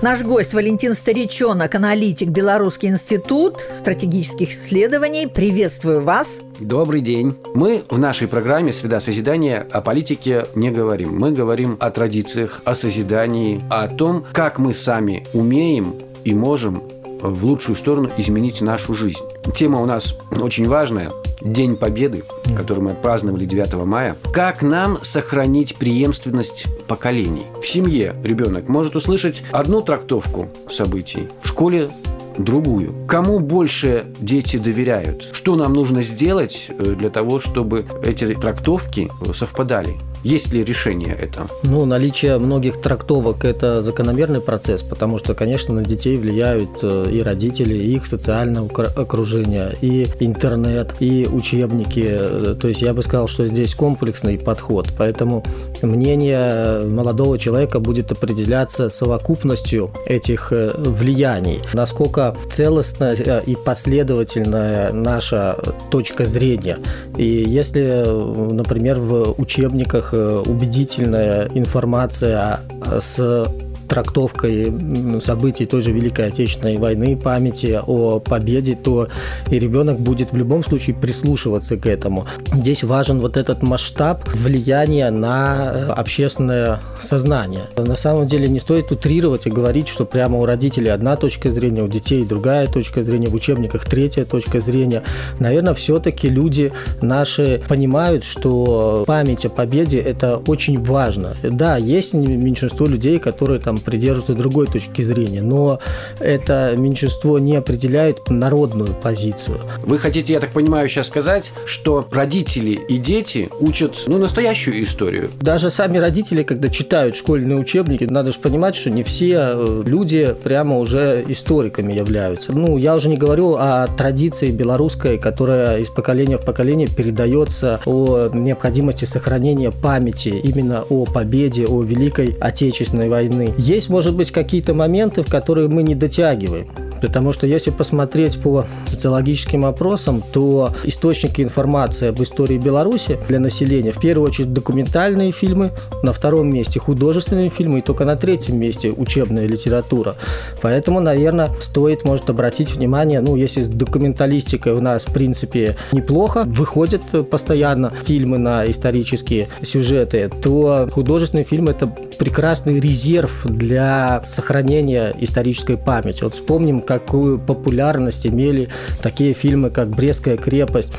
Наш гость Валентин Старичонок, аналитик Белорусский институт стратегических исследований. Приветствую вас. Добрый день. Мы в нашей программе «Среда созидания» о политике не говорим. Мы говорим о традициях, о созидании, о том, как мы сами умеем и можем в лучшую сторону изменить нашу жизнь. Тема у нас очень важная. День Победы, который мы праздновали 9 мая. Как нам сохранить преемственность поколений? В семье ребенок может услышать одну трактовку событий, в школе другую. Кому больше дети доверяют? Что нам нужно сделать э, для того, чтобы эти трактовки совпадали? Есть ли решение это? Ну, наличие многих трактовок – это закономерный процесс, потому что, конечно, на детей влияют э, и родители, и их социальное окружение, и интернет, и учебники. Э, то есть я бы сказал, что здесь комплексный подход. Поэтому мнение молодого человека будет определяться совокупностью этих э, влияний. Насколько целостна и последовательная наша точка зрения. И если, например, в учебниках Э, убедительная информация с трактовкой событий той же Великой Отечественной войны, памяти о победе, то и ребенок будет в любом случае прислушиваться к этому. Здесь важен вот этот масштаб влияния на э, общественное сознание. На самом деле не стоит утрировать и говорить, что прямо у родителей одна точка зрения, у детей другая точка зрения, в учебниках третья точка зрения. Наверное, все-таки люди наши понимают, что память о победе – это очень важно. Да, есть меньшинство людей, которые там придерживаются другой точки зрения, но это меньшинство не определяет народную позицию. Вы хотите, я так понимаю, сейчас сказать, что родители и дети учат ну, настоящую историю? Даже сами родители, когда читают школьные учебники, надо же понимать, что не все э, люди прямо уже историками являются. Ну, я уже не говорю о традиции белорусской, которая из поколения в поколение передается о необходимости сохранения памяти именно о победе, о Великой Отечественной войны. Есть, может быть, какие-то моменты, в которые мы не дотягиваем. Потому что если посмотреть по социологическим опросам, то источники информации об истории Беларуси для населения в первую очередь документальные фильмы, на втором месте художественные фильмы и только на третьем месте учебная литература. Поэтому, наверное, стоит, может, обратить внимание, ну, если с документалистикой у нас, в принципе, неплохо, выходят постоянно фильмы на исторические сюжеты, то художественный фильм – это прекрасный резерв для сохранения исторической памяти. Вот вспомним, какую популярность имели такие фильмы, как «Брестская крепость»,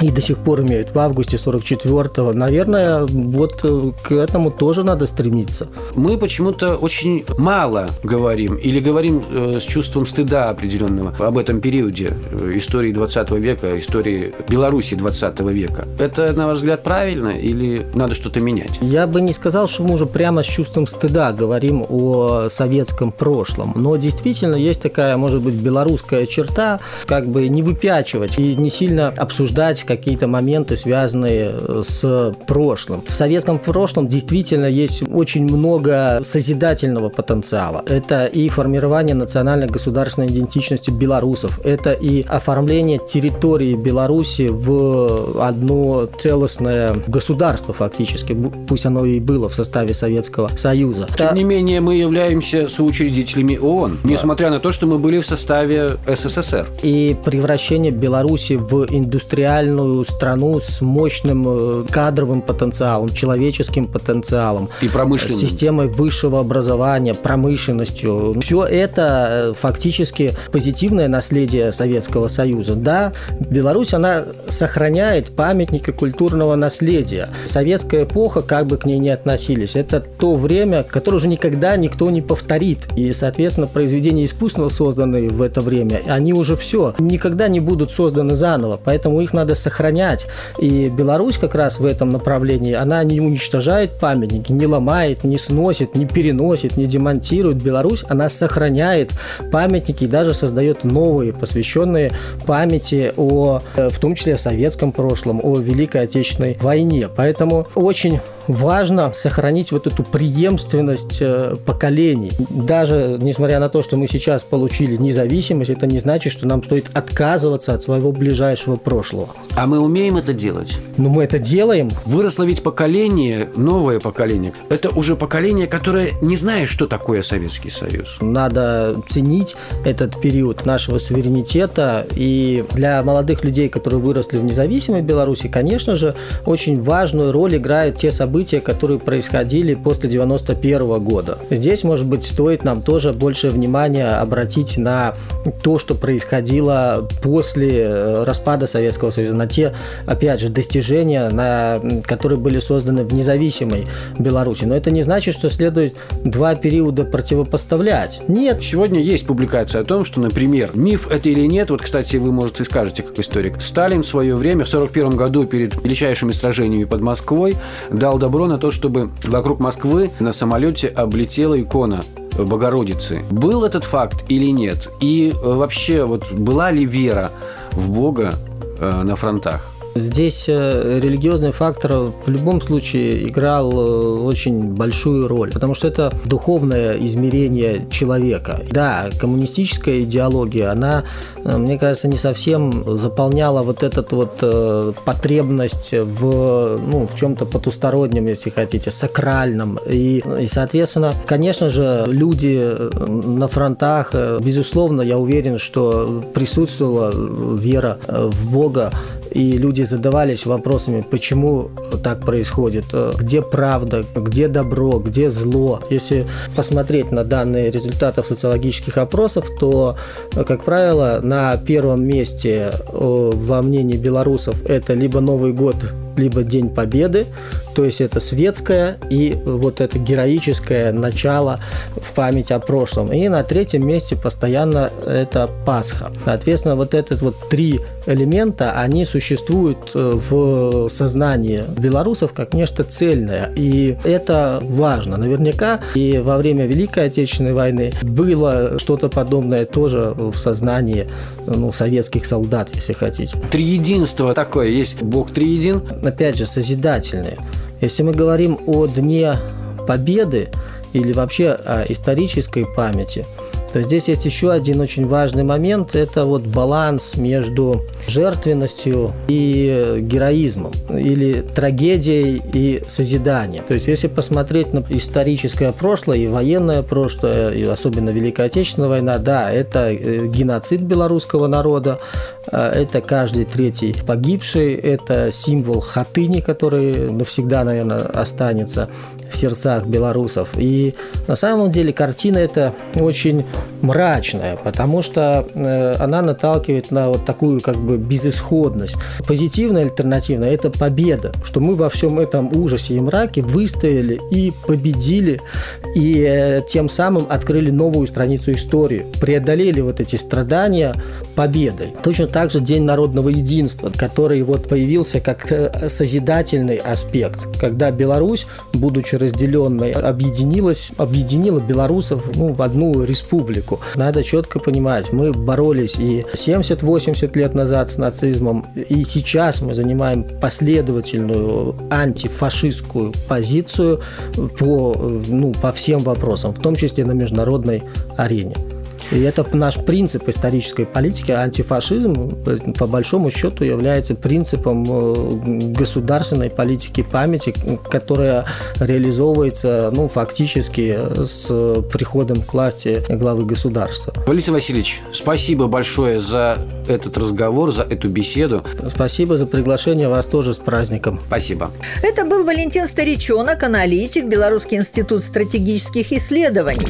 и до сих пор имеют в августе 44-го. Наверное, вот э, к этому тоже надо стремиться. Мы почему-то очень мало говорим или говорим э, с чувством стыда определенного об этом периоде э, истории 20 века, истории Беларуси 20 века. Это, на ваш взгляд, правильно или надо что-то менять? Я бы не сказал, что мы уже прямо с чувством стыда говорим о советском прошлом. Но действительно есть такая, может быть, белорусская черта, как бы не выпячивать и не сильно обсуждать какие-то моменты, связанные э, с прошлым. В советском прошлом действительно есть очень много созидательного потенциала. Это и формирование национальной государственной идентичности белорусов, это и оформление территории Беларуси в одно целостное государство фактически, пусть оно и было в составе Советского Союза. Тем не менее, мы являемся соучредителями ООН, несмотря на то, что мы были в составе СССР. И превращение Беларуси в индустриальную огромную страну с мощным э, кадровым потенциалом, человеческим потенциалом. И промышленным. Системой высшего образования, промышленностью. Все это э, фактически позитивное наследие Советского Союза. Да, Беларусь, она сохраняет памятники культурного наследия. Советская эпоха, как бы к ней ни относились, это то время, которое уже никогда никто не повторит. И, соответственно, произведения искусства, созданные в это время, они уже все, никогда не будут созданы заново. Поэтому их надо сохранять. И Беларусь как раз в этом направлении, она не уничтожает памятники, не ломает, не сносит, не переносит, не демонтирует. Беларусь, она сохраняет памятники и даже создает новые, посвященные памяти о, э, в том числе о советском прошлом, о Великой Отечественной войне. Поэтому очень важно сохранить вот эту преемственность э, поколений. Даже несмотря на то, что мы сейчас получили независимость, это не значит, что нам стоит отказываться от своего ближайшего прошлого. А мы умеем это делать? Ну, мы это делаем. Выросло ведь поколение, новое поколение. Это уже поколение, которое не знает, что такое Советский Союз. Надо ценить этот период нашего суверенитета. И для молодых людей, которые выросли в независимой Беларуси, конечно же, очень важную роль играют те события, которые происходили после 91 года. Здесь, может быть, стоит нам тоже больше внимания обратить на то, что происходило после э, распада Советского Союза, на те, опять же, достижения, на, которые были созданы в независимой Беларуси. Но это не значит, что следует два периода противопоставлять. Нет. Сегодня есть публикация о том, что, например, миф это или нет, вот, кстати, вы, может, и скажете, как историк, Сталин в свое время, в 1941 году, перед величайшими сражениями под Москвой, дал добро на то, чтобы вокруг Москвы на самолете облетела икона Богородицы. Был этот факт или нет? И э, вообще, вот была ли вера в Бога э, на фронтах? Здесь э, религиозный фактор в любом случае играл э, очень большую роль, потому что это духовное измерение человека. Да, коммунистическая идеология, она, э, мне кажется, не совсем заполняла вот этот вот потребность в, ну, в чем-то потустороннем, если хотите, сакральном. И, и, соответственно, конечно же, люди на фронтах, безусловно, я уверен, что присутствовала вера в Бога, и люди задавались вопросами, почему так происходит, где правда, где добро, где зло. Если посмотреть на данные результатов социологических опросов, то, как правило, на первом месте э, во мнении белорусов это либо Новый год, либо День Победы, то есть это светское и вот это героическое начало в память о прошлом. И на третьем месте постоянно это Пасха. Соответственно, вот этот вот три элемента, они существуют э, в сознании белорусов как нечто цельное. И это важно. Наверняка и во время Великой Отечественной войны было что-то подобное тоже в сознании ну, советских солдат, если хотите. Триединство такое есть. Бог триедин. Опять же, созидательные. Если мы говорим о Дне Победы или вообще о исторической памяти – то здесь есть еще один очень важный момент – это вот баланс между жертвенностью и героизмом, или трагедией и созиданием. То есть если посмотреть на историческое прошлое и военное прошлое, и особенно Великая Отечественная война, да, это э, геноцид белорусского народа, э, это каждый третий погибший, это символ хатыни, который навсегда, наверное, останется в сердцах белорусов. И на самом деле картина эта очень мрачная, потому что э, она наталкивает на вот такую как бы безысходность. Позитивная альтернатива – это победа, что мы во всем этом ужасе и мраке выстояли и победили, и э, тем самым открыли новую страницу истории, преодолели вот эти страдания победой. Точно так же День народного единства, который вот появился как э, созидательный аспект, когда Беларусь, будучи разделенной, объединилась, объединила белорусов ну, в одну республику. Надо четко понимать, мы боролись и 70-80 лет назад с нацизмом, и сейчас мы занимаем последовательную антифашистскую позицию по, ну, по всем вопросам, в том числе на международной арене. И это наш принцип исторической политики. Антифашизм, по большому счету, является принципом э, государственной политики памяти, которая реализовывается ну, фактически с приходом к власти главы государства. Валерий Васильевич, спасибо большое за этот разговор, за эту беседу. Спасибо за приглашение. Вас тоже с праздником. Спасибо. Это был Валентин Старичонок, аналитик, Белорусский институт стратегических исследований.